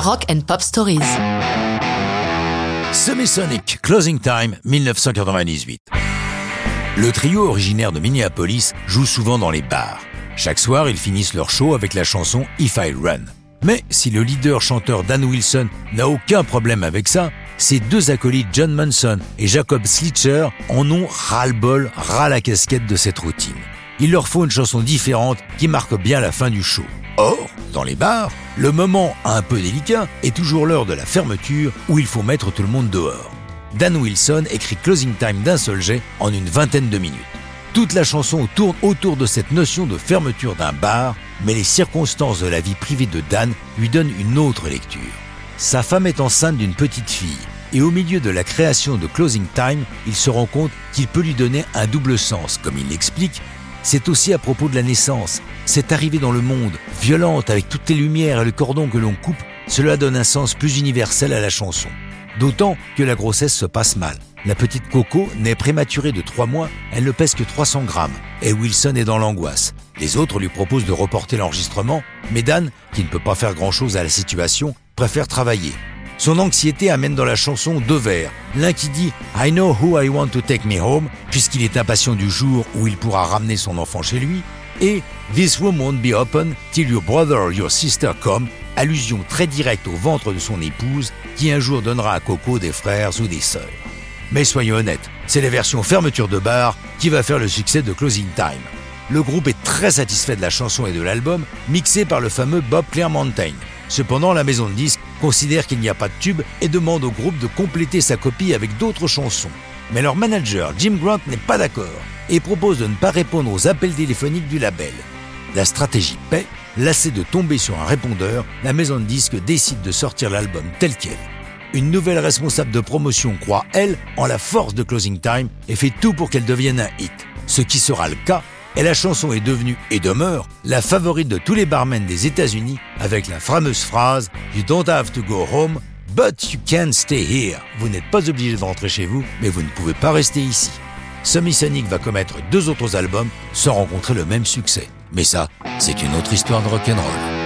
Rock and Pop Stories. Semisonic Closing Time 1998. Le trio originaire de Minneapolis joue souvent dans les bars. Chaque soir, ils finissent leur show avec la chanson If I Run. Mais si le leader chanteur Dan Wilson n'a aucun problème avec ça, ses deux acolytes John Munson et Jacob Slitcher en ont ras-le-bol, ras la casquette de cette routine. Il leur faut une chanson différente qui marque bien la fin du show. Or, dans les bars, le moment un peu délicat est toujours l'heure de la fermeture où il faut mettre tout le monde dehors. Dan Wilson écrit Closing Time d'un seul jet en une vingtaine de minutes. Toute la chanson tourne autour de cette notion de fermeture d'un bar, mais les circonstances de la vie privée de Dan lui donnent une autre lecture. Sa femme est enceinte d'une petite fille, et au milieu de la création de Closing Time, il se rend compte qu'il peut lui donner un double sens, comme il l'explique. C'est aussi à propos de la naissance. Cette arrivée dans le monde, violente avec toutes les lumières et le cordon que l'on coupe, cela donne un sens plus universel à la chanson. D'autant que la grossesse se passe mal. La petite Coco naît prématurée de 3 mois, elle ne pèse que 300 grammes, et Wilson est dans l'angoisse. Les autres lui proposent de reporter l'enregistrement, mais Dan, qui ne peut pas faire grand-chose à la situation, préfère travailler. Son anxiété amène dans la chanson deux vers. L'un qui dit I know who I want to take me home, puisqu'il est impatient du jour où il pourra ramener son enfant chez lui, et This room won't be open till your brother or your sister come, allusion très directe au ventre de son épouse qui un jour donnera à Coco des frères ou des sœurs. Mais soyons honnêtes, c'est la version fermeture de bar qui va faire le succès de Closing Time. Le groupe est très satisfait de la chanson et de l'album, mixé par le fameux Bob Clearmountain. Cependant, la maison de disques considère qu'il n'y a pas de tube et demande au groupe de compléter sa copie avec d'autres chansons. Mais leur manager, Jim Grant, n'est pas d'accord et propose de ne pas répondre aux appels téléphoniques du label. La stratégie paie, lassée de tomber sur un répondeur, la maison de disques décide de sortir l'album tel quel. Une nouvelle responsable de promotion croit, elle, en la force de Closing Time et fait tout pour qu'elle devienne un hit. Ce qui sera le cas, et la chanson est devenue et demeure la favorite de tous les barmen des États-Unis avec la fameuse phrase You don't have to go home, but you can stay here. Vous n'êtes pas obligé de rentrer chez vous, mais vous ne pouvez pas rester ici. Sonic va commettre deux autres albums sans rencontrer le même succès. Mais ça, c'est une autre histoire de rock'n'roll.